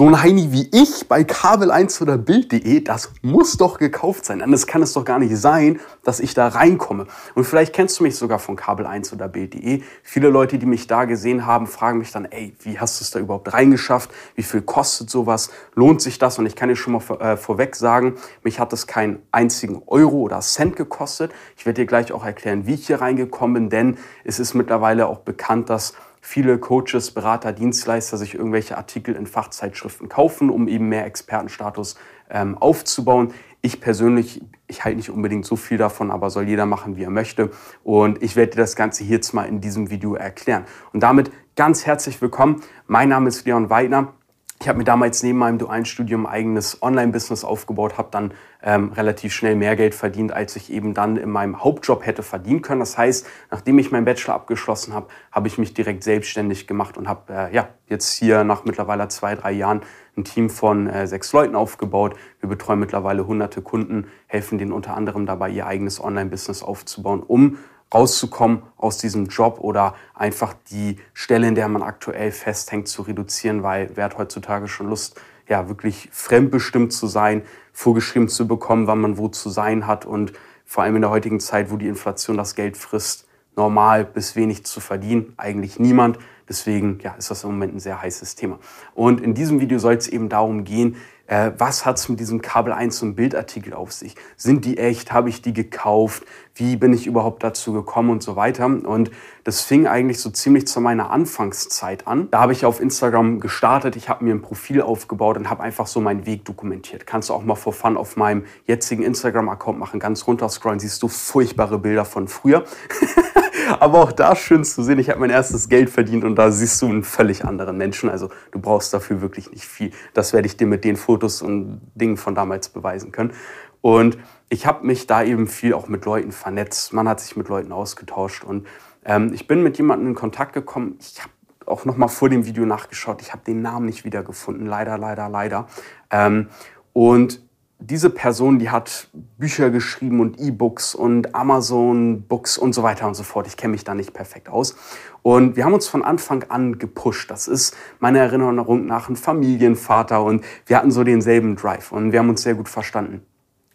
So ein Heini wie ich bei Kabel1 oder Bild.de, das muss doch gekauft sein. Anders kann es doch gar nicht sein, dass ich da reinkomme. Und vielleicht kennst du mich sogar von Kabel1 oder Bild.de. Viele Leute, die mich da gesehen haben, fragen mich dann, ey, wie hast du es da überhaupt reingeschafft? Wie viel kostet sowas? Lohnt sich das? Und ich kann dir schon mal vor, äh, vorweg sagen, mich hat das keinen einzigen Euro oder Cent gekostet. Ich werde dir gleich auch erklären, wie ich hier reingekommen bin, denn es ist mittlerweile auch bekannt, dass viele Coaches, Berater, Dienstleister sich irgendwelche Artikel in Fachzeitschriften kaufen, um eben mehr Expertenstatus ähm, aufzubauen. Ich persönlich, ich halte nicht unbedingt so viel davon, aber soll jeder machen, wie er möchte. Und ich werde dir das Ganze hier jetzt mal in diesem Video erklären. Und damit ganz herzlich willkommen. Mein Name ist Leon Weidner. Ich habe mir damals neben meinem dualen Studium eigenes Online-Business aufgebaut, habe dann ähm, relativ schnell mehr Geld verdient, als ich eben dann in meinem Hauptjob hätte verdienen können. Das heißt, nachdem ich meinen Bachelor abgeschlossen habe, habe ich mich direkt selbstständig gemacht und habe äh, ja, jetzt hier nach mittlerweile zwei, drei Jahren ein Team von äh, sechs Leuten aufgebaut. Wir betreuen mittlerweile hunderte Kunden, helfen denen unter anderem dabei, ihr eigenes Online-Business aufzubauen, um rauszukommen aus diesem Job oder einfach die Stelle, in der man aktuell festhängt, zu reduzieren, weil wer hat heutzutage schon Lust, ja, wirklich fremdbestimmt zu sein, vorgeschrieben zu bekommen, wann man wo zu sein hat und vor allem in der heutigen Zeit, wo die Inflation das Geld frisst, normal bis wenig zu verdienen, eigentlich niemand. Deswegen ja, ist das im Moment ein sehr heißes Thema. Und in diesem Video soll es eben darum gehen, äh, was hat es mit diesem Kabel 1 und Bildartikel auf sich? Sind die echt? Habe ich die gekauft? Wie bin ich überhaupt dazu gekommen und so weiter? Und das fing eigentlich so ziemlich zu meiner Anfangszeit an. Da habe ich auf Instagram gestartet, ich habe mir ein Profil aufgebaut und habe einfach so meinen Weg dokumentiert. Kannst du auch mal vor Fun auf meinem jetzigen Instagram-Account machen, ganz runter scrollen, siehst du furchtbare Bilder von früher. Aber auch da schön zu sehen, ich habe mein erstes Geld verdient und da siehst du einen völlig anderen Menschen. Also du brauchst dafür wirklich nicht viel. Das werde ich dir mit den Fotos und Dingen von damals beweisen können. Und ich habe mich da eben viel auch mit Leuten vernetzt. Man hat sich mit Leuten ausgetauscht und ähm, ich bin mit jemandem in Kontakt gekommen. Ich habe auch noch mal vor dem Video nachgeschaut. Ich habe den Namen nicht wiedergefunden. Leider, leider, leider. Ähm, und diese Person, die hat Bücher geschrieben und E-Books und Amazon-Books und so weiter und so fort. Ich kenne mich da nicht perfekt aus. Und wir haben uns von Anfang an gepusht. Das ist meiner Erinnerung nach ein Familienvater und wir hatten so denselben Drive und wir haben uns sehr gut verstanden.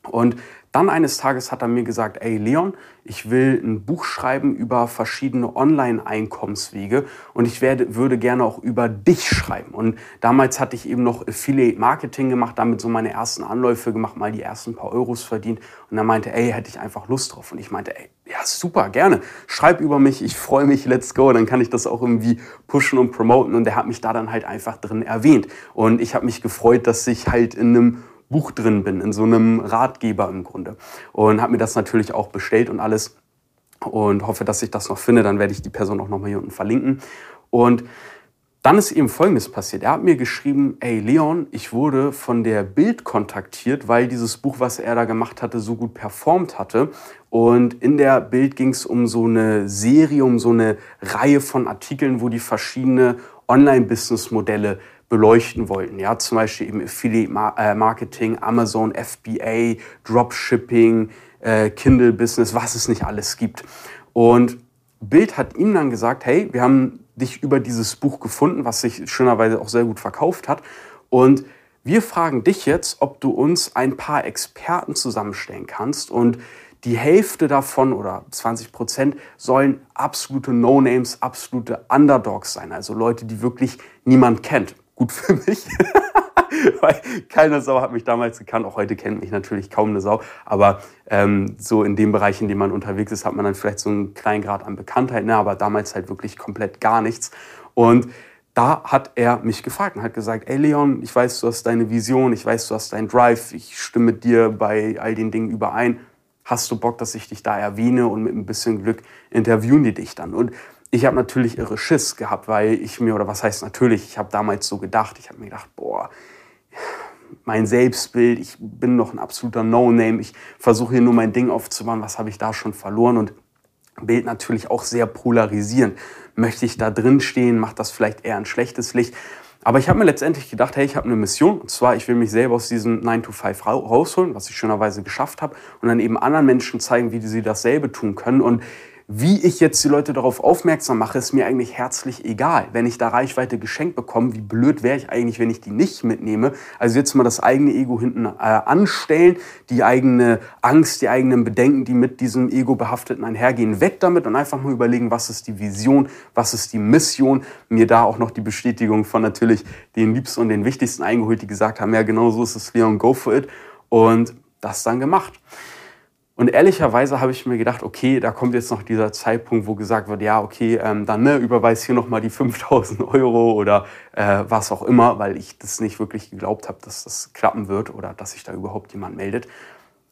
Und dann eines Tages hat er mir gesagt, ey Leon, ich will ein Buch schreiben über verschiedene Online-Einkommenswege und ich werde, würde gerne auch über dich schreiben. Und damals hatte ich eben noch Affiliate Marketing gemacht, damit so meine ersten Anläufe gemacht, mal die ersten paar Euros verdient. Und er meinte, ey, hätte ich einfach Lust drauf. Und ich meinte, ey, ja, super, gerne. Schreib über mich, ich freue mich, let's go. Dann kann ich das auch irgendwie pushen und promoten. Und er hat mich da dann halt einfach drin erwähnt. Und ich habe mich gefreut, dass ich halt in einem Buch drin bin, in so einem Ratgeber im Grunde. Und habe mir das natürlich auch bestellt und alles und hoffe, dass ich das noch finde. Dann werde ich die Person auch nochmal hier unten verlinken. Und dann ist eben Folgendes passiert. Er hat mir geschrieben, ey Leon, ich wurde von der Bild kontaktiert, weil dieses Buch, was er da gemacht hatte, so gut performt hatte. Und in der Bild ging es um so eine Serie, um so eine Reihe von Artikeln, wo die verschiedene Online-Business-Modelle beleuchten wollten. Ja, zum Beispiel eben Affiliate Marketing, Amazon FBA, Dropshipping, äh, Kindle Business, was es nicht alles gibt. Und Bild hat ihm dann gesagt, hey, wir haben dich über dieses Buch gefunden, was sich schönerweise auch sehr gut verkauft hat. Und wir fragen dich jetzt, ob du uns ein paar Experten zusammenstellen kannst und die Hälfte davon oder 20 Prozent sollen absolute No-Names, absolute Underdogs sein. Also Leute, die wirklich niemand kennt gut für mich. Weil keine Sau hat mich damals gekannt. Auch heute kennt mich natürlich kaum eine Sau. Aber ähm, so in dem Bereich, in dem man unterwegs ist, hat man dann vielleicht so einen kleinen Grad an Bekanntheit. Ne? Aber damals halt wirklich komplett gar nichts. Und da hat er mich gefragt und hat gesagt, ey Leon, ich weiß, du hast deine Vision, ich weiß, du hast deinen Drive, ich stimme dir bei all den Dingen überein. Hast du Bock, dass ich dich da erwähne und mit ein bisschen Glück interviewen die dich dann? Und ich habe natürlich irre Schiss gehabt, weil ich mir, oder was heißt natürlich, ich habe damals so gedacht, ich habe mir gedacht, boah, mein Selbstbild, ich bin noch ein absoluter No-Name, ich versuche hier nur mein Ding aufzubauen, was habe ich da schon verloren und Bild natürlich auch sehr polarisierend. Möchte ich da drin stehen, macht das vielleicht eher ein schlechtes Licht. Aber ich habe mir letztendlich gedacht, hey, ich habe eine Mission. Und zwar, ich will mich selber aus diesem 9 to 5 rausholen, was ich schönerweise geschafft habe. Und dann eben anderen Menschen zeigen, wie sie dasselbe tun können. Und wie ich jetzt die Leute darauf aufmerksam mache, ist mir eigentlich herzlich egal. Wenn ich da Reichweite geschenkt bekomme, wie blöd wäre ich eigentlich, wenn ich die nicht mitnehme? Also jetzt mal das eigene Ego hinten äh, anstellen, die eigene Angst, die eigenen Bedenken, die mit diesem Ego behafteten einhergehen, weg damit und einfach mal überlegen, was ist die Vision, was ist die Mission. Mir da auch noch die Bestätigung von natürlich den Liebsten und den Wichtigsten eingeholt, die gesagt haben, ja genau so ist es, Leon, go for it. Und das dann gemacht. Und ehrlicherweise habe ich mir gedacht, okay, da kommt jetzt noch dieser Zeitpunkt, wo gesagt wird, ja, okay, ähm, dann ne, überweis hier nochmal die 5000 Euro oder äh, was auch immer, weil ich das nicht wirklich geglaubt habe, dass das klappen wird oder dass sich da überhaupt jemand meldet.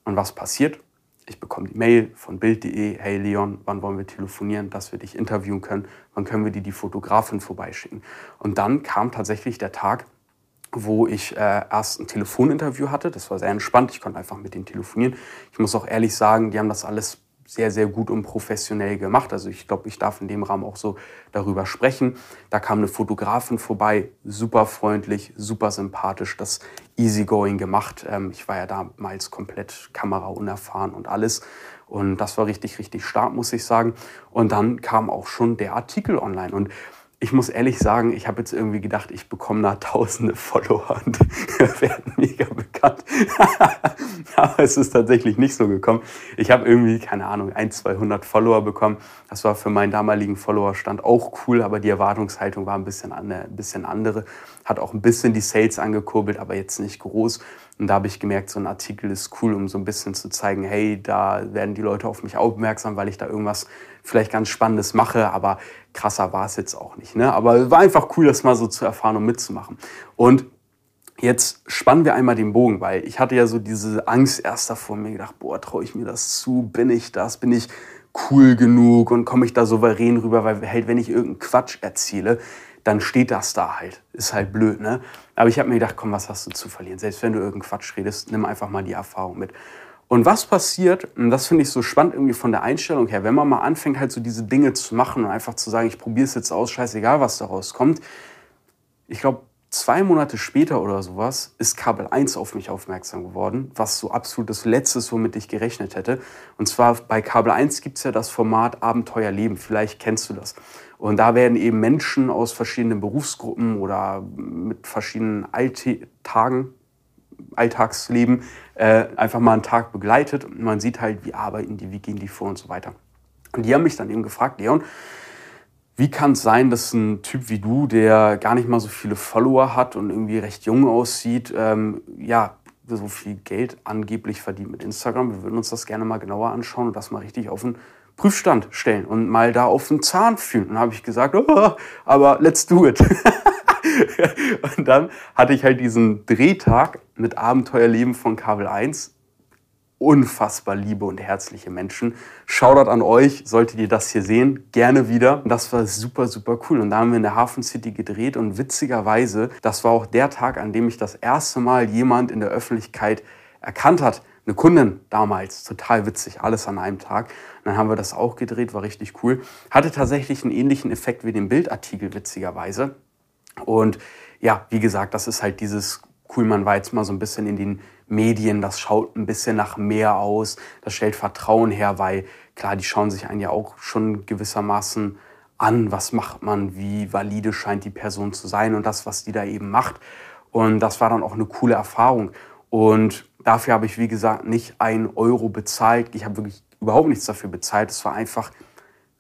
Und was passiert? Ich bekomme die Mail von Bild.de, hey Leon, wann wollen wir telefonieren, dass wir dich interviewen können, wann können wir dir die Fotografin vorbeischicken. Und dann kam tatsächlich der Tag, wo ich äh, erst ein Telefoninterview hatte. Das war sehr entspannt. Ich konnte einfach mit denen telefonieren. Ich muss auch ehrlich sagen, die haben das alles sehr, sehr gut und professionell gemacht. Also ich glaube, ich darf in dem Rahmen auch so darüber sprechen. Da kam eine Fotografin vorbei, super freundlich, super sympathisch, das easygoing gemacht. Ähm, ich war ja damals komplett kameraunerfahren und alles. Und das war richtig, richtig stark, muss ich sagen. Und dann kam auch schon der Artikel online. Und ich muss ehrlich sagen, ich habe jetzt irgendwie gedacht, ich bekomme da tausende Follower und werden mega bekannt. Aber es ist tatsächlich nicht so gekommen. Ich habe irgendwie, keine Ahnung, ein, 200 Follower bekommen. Das war für meinen damaligen Followerstand auch cool, aber die Erwartungshaltung war ein bisschen, ein bisschen andere. Hat auch ein bisschen die Sales angekurbelt, aber jetzt nicht groß. Und da habe ich gemerkt, so ein Artikel ist cool, um so ein bisschen zu zeigen, hey, da werden die Leute auf mich aufmerksam, weil ich da irgendwas vielleicht ganz Spannendes mache, aber krasser war es jetzt auch nicht. Ne? Aber war einfach cool, das mal so zu erfahren und mitzumachen. Und jetzt spannen wir einmal den Bogen, weil ich hatte ja so diese Angst erst davor, mir gedacht, boah, traue ich mir das zu? Bin ich das? Bin ich cool genug und komme ich da souverän rüber? Weil halt, wenn ich irgendeinen Quatsch erzähle, dann steht das da halt. Ist halt blöd, ne? Aber ich habe mir gedacht, komm, was hast du zu verlieren? Selbst wenn du irgendeinen Quatsch redest, nimm einfach mal die Erfahrung mit. Und was passiert, und das finde ich so spannend irgendwie von der Einstellung her, wenn man mal anfängt, halt so diese Dinge zu machen und einfach zu sagen, ich probiere es jetzt aus, scheißegal, was daraus kommt. Ich glaube, zwei Monate später oder sowas ist Kabel 1 auf mich aufmerksam geworden, was so absolut das Letzte ist, womit ich gerechnet hätte. Und zwar bei Kabel 1 gibt es ja das Format Abenteuer Leben. Vielleicht kennst du das. Und da werden eben Menschen aus verschiedenen Berufsgruppen oder mit verschiedenen Alltagen, Alltagsleben äh, einfach mal einen Tag begleitet. Und man sieht halt, wie arbeiten die, wie gehen die vor und so weiter. Und die haben mich dann eben gefragt, Leon, wie kann es sein, dass ein Typ wie du, der gar nicht mal so viele Follower hat und irgendwie recht jung aussieht, ähm, ja, so viel Geld angeblich verdient mit Instagram? Wir würden uns das gerne mal genauer anschauen und das mal richtig auf den Prüfstand stellen und mal da auf den Zahn fühlen. Und habe ich gesagt, oh, aber let's do it. und dann hatte ich halt diesen Drehtag mit Abenteuerleben von Kabel 1. Unfassbar liebe und herzliche Menschen. Shoutout an euch, solltet ihr das hier sehen, gerne wieder. Das war super, super cool. Und da haben wir in der Hafen City gedreht und witzigerweise, das war auch der Tag, an dem ich das erste Mal jemand in der Öffentlichkeit erkannt hat. Eine Kundin damals, total witzig, alles an einem Tag. Und dann haben wir das auch gedreht, war richtig cool. Hatte tatsächlich einen ähnlichen Effekt wie den Bildartikel, witzigerweise. Und ja, wie gesagt, das ist halt dieses cool, man war jetzt mal so ein bisschen in den Medien, das schaut ein bisschen nach mehr aus, das stellt Vertrauen her, weil klar, die schauen sich einen ja auch schon gewissermaßen an, was macht man, wie valide scheint die Person zu sein und das, was die da eben macht. Und das war dann auch eine coole Erfahrung. Und dafür habe ich, wie gesagt, nicht ein Euro bezahlt. Ich habe wirklich überhaupt nichts dafür bezahlt. Es war einfach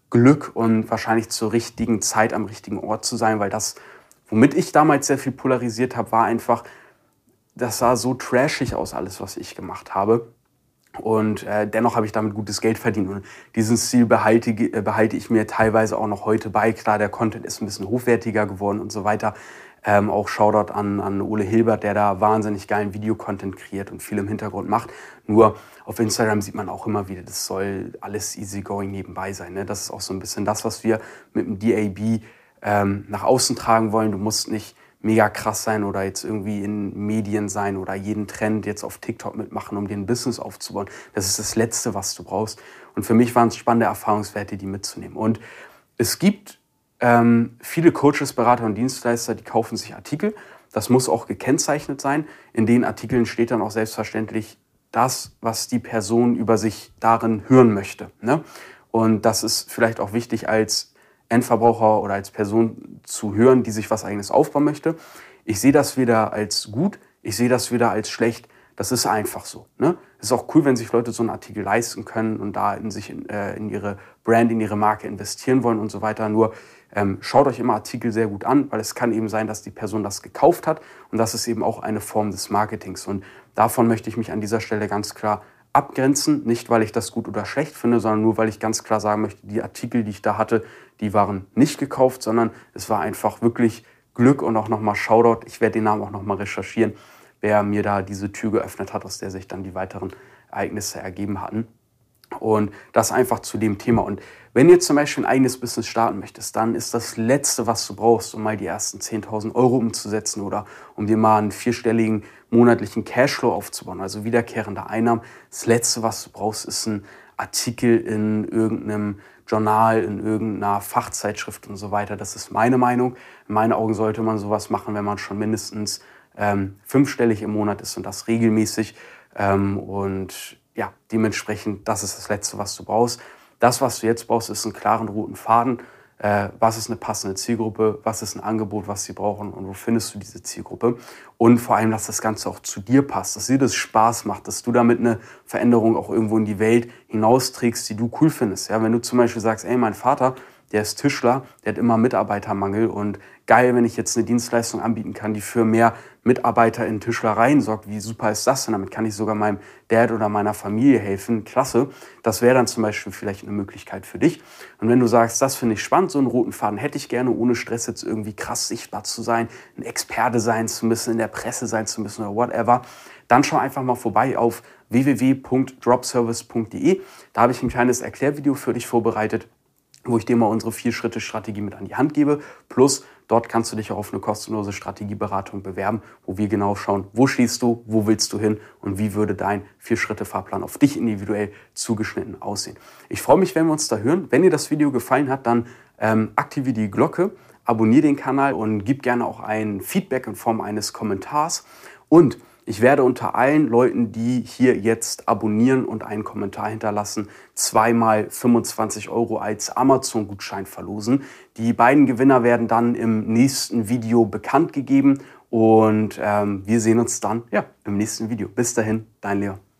Glück und wahrscheinlich zur richtigen Zeit am richtigen Ort zu sein, weil das Womit ich damals sehr viel polarisiert habe, war einfach, das sah so trashig aus, alles, was ich gemacht habe. Und äh, dennoch habe ich damit gutes Geld verdient. Und diesen Stil behalte, äh, behalte ich mir teilweise auch noch heute bei. Klar, der Content ist ein bisschen hochwertiger geworden und so weiter. Ähm, auch Shoutout an, an Ole Hilbert, der da wahnsinnig geilen Videocontent kreiert und viel im Hintergrund macht. Nur auf Instagram sieht man auch immer wieder, das soll alles easygoing nebenbei sein. Ne? Das ist auch so ein bisschen das, was wir mit dem DAB ähm, nach außen tragen wollen. Du musst nicht mega krass sein oder jetzt irgendwie in Medien sein oder jeden Trend jetzt auf TikTok mitmachen, um dir ein Business aufzubauen. Das ist das Letzte, was du brauchst. Und für mich waren es spannende Erfahrungswerte, die mitzunehmen. Und es gibt ähm, viele Coaches, Berater und Dienstleister, die kaufen sich Artikel. Das muss auch gekennzeichnet sein. In den Artikeln steht dann auch selbstverständlich das, was die Person über sich darin hören möchte. Ne? Und das ist vielleicht auch wichtig als Endverbraucher oder als Person zu hören, die sich was eigenes aufbauen möchte. Ich sehe das weder als gut, ich sehe das weder als schlecht. Das ist einfach so. Ne? Es ist auch cool, wenn sich Leute so einen Artikel leisten können und da in sich in, äh, in ihre Brand, in ihre Marke investieren wollen und so weiter. Nur ähm, schaut euch immer Artikel sehr gut an, weil es kann eben sein, dass die Person das gekauft hat und das ist eben auch eine Form des Marketings. Und davon möchte ich mich an dieser Stelle ganz klar abgrenzen, nicht weil ich das gut oder schlecht finde, sondern nur weil ich ganz klar sagen möchte, die Artikel, die ich da hatte, die waren nicht gekauft, sondern es war einfach wirklich Glück und auch nochmal Shoutout. Ich werde den Namen auch nochmal recherchieren, wer mir da diese Tür geöffnet hat, aus der sich dann die weiteren Ereignisse ergeben hatten. Und das einfach zu dem Thema. Und wenn jetzt zum Beispiel ein eigenes Business starten möchtest, dann ist das Letzte, was du brauchst, um mal die ersten 10.000 Euro umzusetzen oder um dir mal einen vierstelligen monatlichen Cashflow aufzubauen, also wiederkehrende Einnahmen. Das Letzte, was du brauchst, ist ein Artikel in irgendeinem Journal, in irgendeiner Fachzeitschrift und so weiter. Das ist meine Meinung. In meinen Augen sollte man sowas machen, wenn man schon mindestens ähm, fünfstellig im Monat ist und das regelmäßig. Ähm, und ja, dementsprechend, das ist das Letzte, was du brauchst. Das, was du jetzt brauchst, ist einen klaren roten Faden. Äh, was ist eine passende Zielgruppe? Was ist ein Angebot, was sie brauchen? Und wo findest du diese Zielgruppe? Und vor allem, dass das Ganze auch zu dir passt, dass dir das Spaß macht, dass du damit eine Veränderung auch irgendwo in die Welt hinausträgst, die du cool findest. Ja, wenn du zum Beispiel sagst, ey, mein Vater, der ist Tischler, der hat immer Mitarbeitermangel und geil, wenn ich jetzt eine Dienstleistung anbieten kann, die für mehr Mitarbeiter in Tischlereien sorgt. Wie super ist das denn? Damit kann ich sogar meinem Dad oder meiner Familie helfen. Klasse. Das wäre dann zum Beispiel vielleicht eine Möglichkeit für dich. Und wenn du sagst, das finde ich spannend, so einen roten Faden hätte ich gerne, ohne Stress jetzt irgendwie krass sichtbar zu sein, ein Experte sein zu müssen, in der Presse sein zu müssen oder whatever, dann schau einfach mal vorbei auf www.dropservice.de. Da habe ich ein kleines Erklärvideo für dich vorbereitet wo ich dir mal unsere Vier-Schritte-Strategie mit an die Hand gebe. Plus, dort kannst du dich auch auf eine kostenlose Strategieberatung bewerben, wo wir genau schauen, wo stehst du, wo willst du hin und wie würde dein Vier-Schritte-Fahrplan auf dich individuell zugeschnitten aussehen. Ich freue mich, wenn wir uns da hören. Wenn dir das Video gefallen hat, dann ähm, aktiviere die Glocke, abonniere den Kanal und gib gerne auch ein Feedback in Form eines Kommentars. Und ich werde unter allen Leuten, die hier jetzt abonnieren und einen Kommentar hinterlassen, zweimal 25 Euro als Amazon-Gutschein verlosen. Die beiden Gewinner werden dann im nächsten Video bekannt gegeben und ähm, wir sehen uns dann ja, im nächsten Video. Bis dahin, dein Leon.